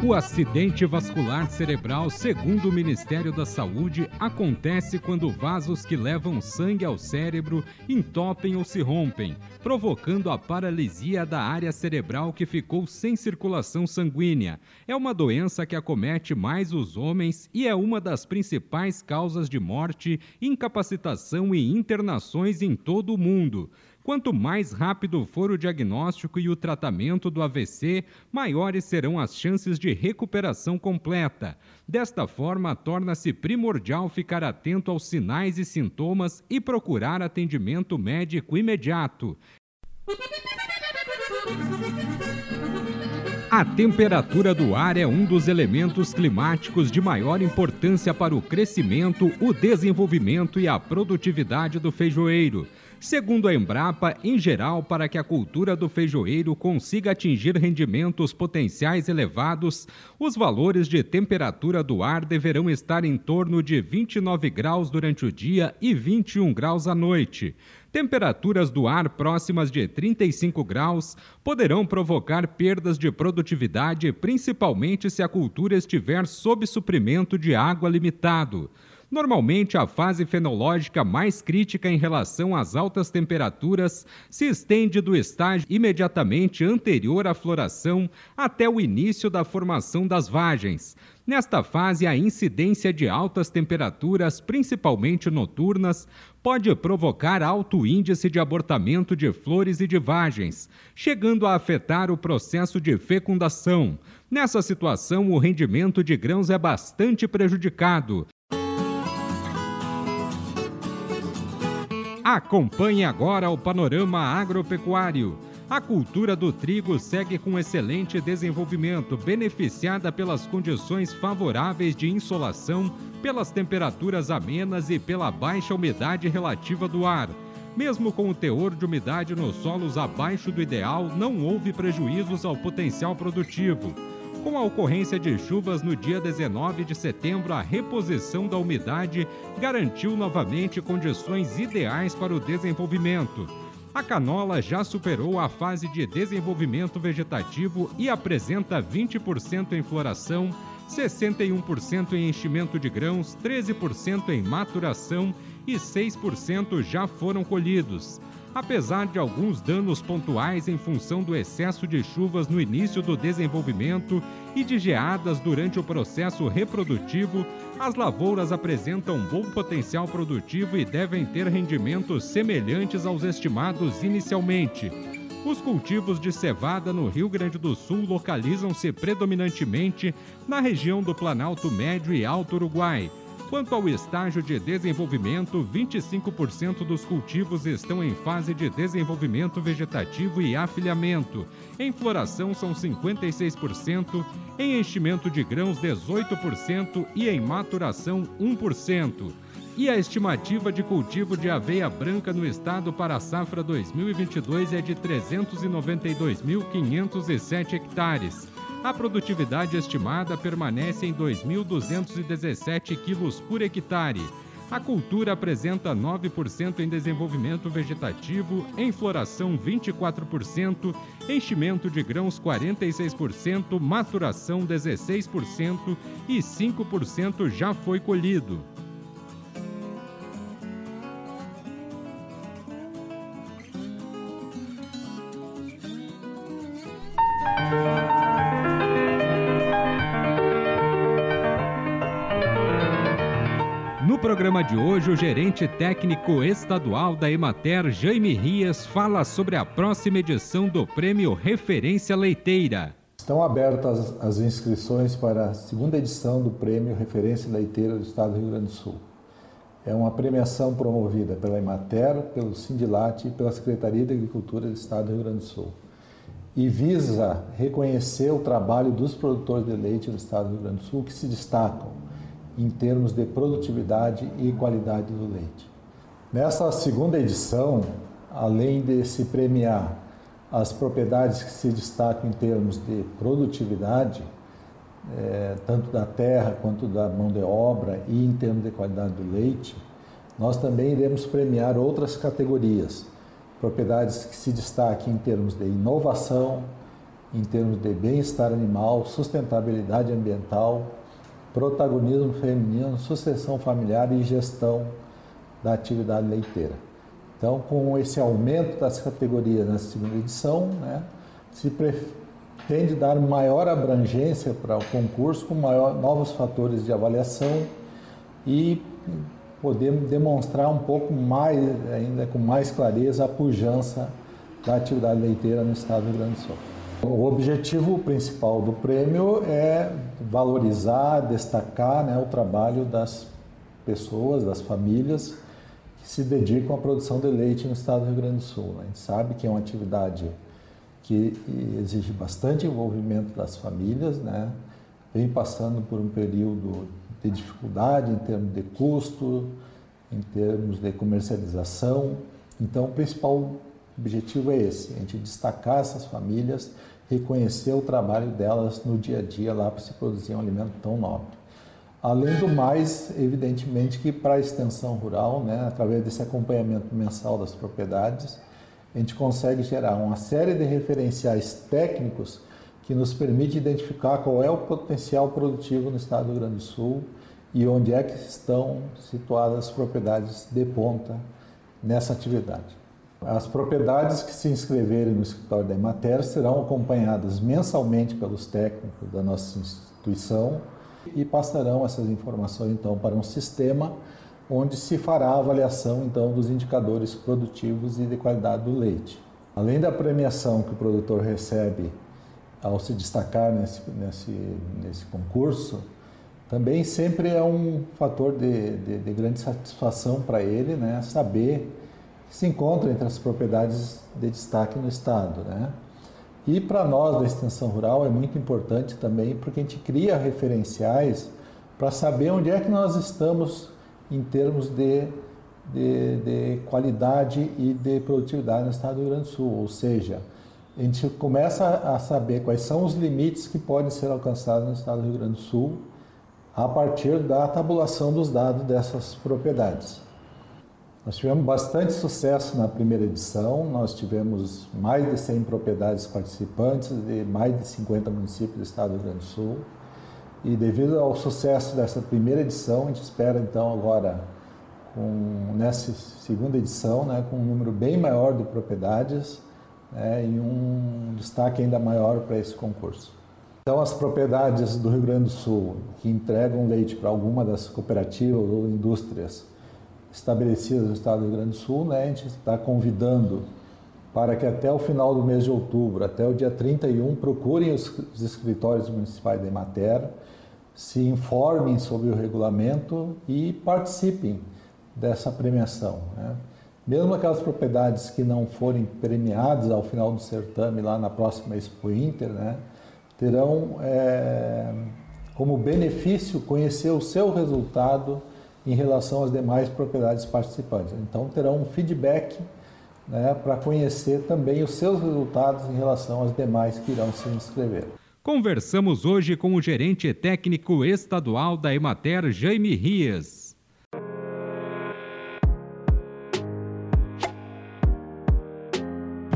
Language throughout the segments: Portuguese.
O acidente vascular cerebral, segundo o Ministério da Saúde, acontece quando vasos que levam sangue ao cérebro entopem ou se rompem, provocando a paralisia da área cerebral que ficou sem circulação sanguínea. É uma doença que acomete mais os homens e é uma das principais causas de morte, incapacitação e internações em todo o mundo. Quanto mais rápido for o diagnóstico e o tratamento do AVC, maiores serão as chances de recuperação completa. Desta forma, torna-se primordial ficar atento aos sinais e sintomas e procurar atendimento médico imediato. A temperatura do ar é um dos elementos climáticos de maior importância para o crescimento, o desenvolvimento e a produtividade do feijoeiro. Segundo a Embrapa, em geral, para que a cultura do feijoeiro consiga atingir rendimentos potenciais elevados, os valores de temperatura do ar deverão estar em torno de 29 graus durante o dia e 21 graus à noite. Temperaturas do ar próximas de 35 graus poderão provocar perdas de produtividade, principalmente se a cultura estiver sob suprimento de água limitado. Normalmente, a fase fenológica mais crítica em relação às altas temperaturas se estende do estágio imediatamente anterior à floração até o início da formação das vagens. Nesta fase, a incidência de altas temperaturas, principalmente noturnas, pode provocar alto índice de abortamento de flores e de vagens, chegando a afetar o processo de fecundação. Nessa situação, o rendimento de grãos é bastante prejudicado, Acompanhe agora o panorama agropecuário. A cultura do trigo segue com excelente desenvolvimento, beneficiada pelas condições favoráveis de insolação, pelas temperaturas amenas e pela baixa umidade relativa do ar. Mesmo com o teor de umidade nos solos abaixo do ideal, não houve prejuízos ao potencial produtivo. Com a ocorrência de chuvas no dia 19 de setembro, a reposição da umidade garantiu novamente condições ideais para o desenvolvimento. A canola já superou a fase de desenvolvimento vegetativo e apresenta 20% em floração, 61% em enchimento de grãos, 13% em maturação e 6% já foram colhidos apesar de alguns danos pontuais em função do excesso de chuvas no início do desenvolvimento e de geadas durante o processo reprodutivo, as lavouras apresentam bom potencial produtivo e devem ter rendimentos semelhantes aos estimados inicialmente. Os cultivos de cevada no Rio Grande do Sul localizam-se predominantemente na região do Planalto Médio e Alto Uruguai Quanto ao estágio de desenvolvimento, 25% dos cultivos estão em fase de desenvolvimento vegetativo e afilhamento. Em floração são 56%, em enchimento de grãos 18% e em maturação 1%. E a estimativa de cultivo de aveia branca no estado para a safra 2022 é de 392.507 hectares a produtividade estimada permanece em 2.217 quilos por hectare. A cultura apresenta 9% em desenvolvimento vegetativo, em floração 24%, enchimento de grãos 46%, maturação 16% e 5% já foi colhido. No programa de hoje, o gerente técnico estadual da Emater, Jaime Rias, fala sobre a próxima edição do Prêmio Referência Leiteira. Estão abertas as inscrições para a segunda edição do Prêmio Referência Leiteira do Estado do Rio Grande do Sul. É uma premiação promovida pela Emater, pelo Sindilat e pela Secretaria de Agricultura do Estado do Rio Grande do Sul. E visa reconhecer o trabalho dos produtores de leite do Estado do Rio Grande do Sul que se destacam em termos de produtividade e qualidade do leite. Nessa segunda edição, além de se premiar as propriedades que se destacam em termos de produtividade, é, tanto da terra quanto da mão de obra e em termos de qualidade do leite, nós também iremos premiar outras categorias, propriedades que se destaquem em termos de inovação, em termos de bem-estar animal, sustentabilidade ambiental, protagonismo feminino, sucessão familiar e gestão da atividade leiteira. Então, com esse aumento das categorias na segunda edição, né, se pretende dar maior abrangência para o concurso, com maior, novos fatores de avaliação e poder demonstrar um pouco mais, ainda com mais clareza, a pujança da atividade leiteira no estado do Rio Grande do Sul. O objetivo principal do prêmio é valorizar, destacar né, o trabalho das pessoas, das famílias que se dedicam à produção de leite no estado do Rio Grande do Sul. A gente sabe que é uma atividade que exige bastante envolvimento das famílias, né? vem passando por um período de dificuldade em termos de custo, em termos de comercialização. Então, o principal objetivo é esse: a gente destacar essas famílias, reconhecer o trabalho delas no dia a dia lá para se produzir um alimento tão nobre. Além do mais, evidentemente que para a extensão rural, né, através desse acompanhamento mensal das propriedades, a gente consegue gerar uma série de referenciais técnicos que nos permite identificar qual é o potencial produtivo no estado do Rio Grande do Sul e onde é que estão situadas as propriedades de ponta nessa atividade. As propriedades que se inscreverem no escritório da Emater serão acompanhadas mensalmente pelos técnicos da nossa instituição e passarão essas informações então para um sistema onde se fará a avaliação então dos indicadores produtivos e de qualidade do leite. Além da premiação que o produtor recebe ao se destacar nesse, nesse, nesse concurso, também sempre é um fator de, de, de grande satisfação para ele, né, saber se encontra entre as propriedades de destaque no Estado. Né? E para nós da extensão rural é muito importante também, porque a gente cria referenciais para saber onde é que nós estamos em termos de, de, de qualidade e de produtividade no Estado do Rio Grande do Sul, ou seja, a gente começa a saber quais são os limites que podem ser alcançados no estado do Rio Grande do Sul a partir da tabulação dos dados dessas propriedades. Nós tivemos bastante sucesso na primeira edição, nós tivemos mais de 100 propriedades participantes de mais de 50 municípios do estado do Rio Grande do Sul. E devido ao sucesso dessa primeira edição, a gente espera então agora, com, nessa segunda edição, né, com um número bem maior de propriedades, né, e um destaque ainda maior para esse concurso. Então, as propriedades do Rio Grande do Sul que entregam leite para alguma das cooperativas ou indústrias estabelecidas no estado do Rio Grande do Sul, né, a gente está convidando para que até o final do mês de outubro, até o dia 31, procurem os, os escritórios municipais da Emater, se informem sobre o regulamento e participem dessa premiação. Né? Mesmo aquelas propriedades que não forem premiadas ao final do certame, lá na próxima Expo Inter, né, terão é, como benefício conhecer o seu resultado em relação às demais propriedades participantes. Então, terão um feedback né, para conhecer também os seus resultados em relação às demais que irão se inscrever. Conversamos hoje com o gerente técnico estadual da Emater, Jaime Rias.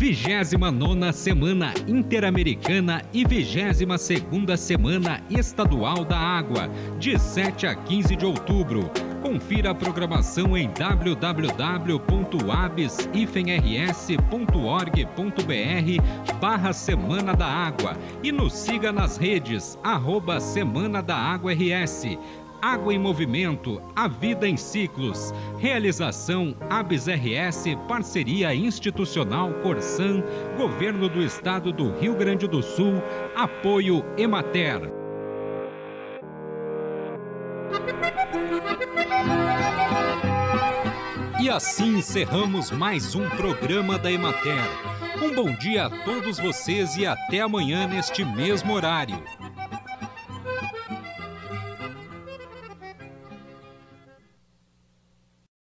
29 Semana Interamericana e 22 Semana Estadual da Água, de 7 a 15 de outubro. Confira a programação em www.abs-rs.org.br barra Semana da Água e nos siga nas redes arroba Semana da Água RS. Água em Movimento, a vida em ciclos. Realização ABS RS, Parceria Institucional Corsan, Governo do Estado do Rio Grande do Sul, Apoio Emater. E assim encerramos mais um programa da Emater. Um bom dia a todos vocês e até amanhã neste mesmo horário.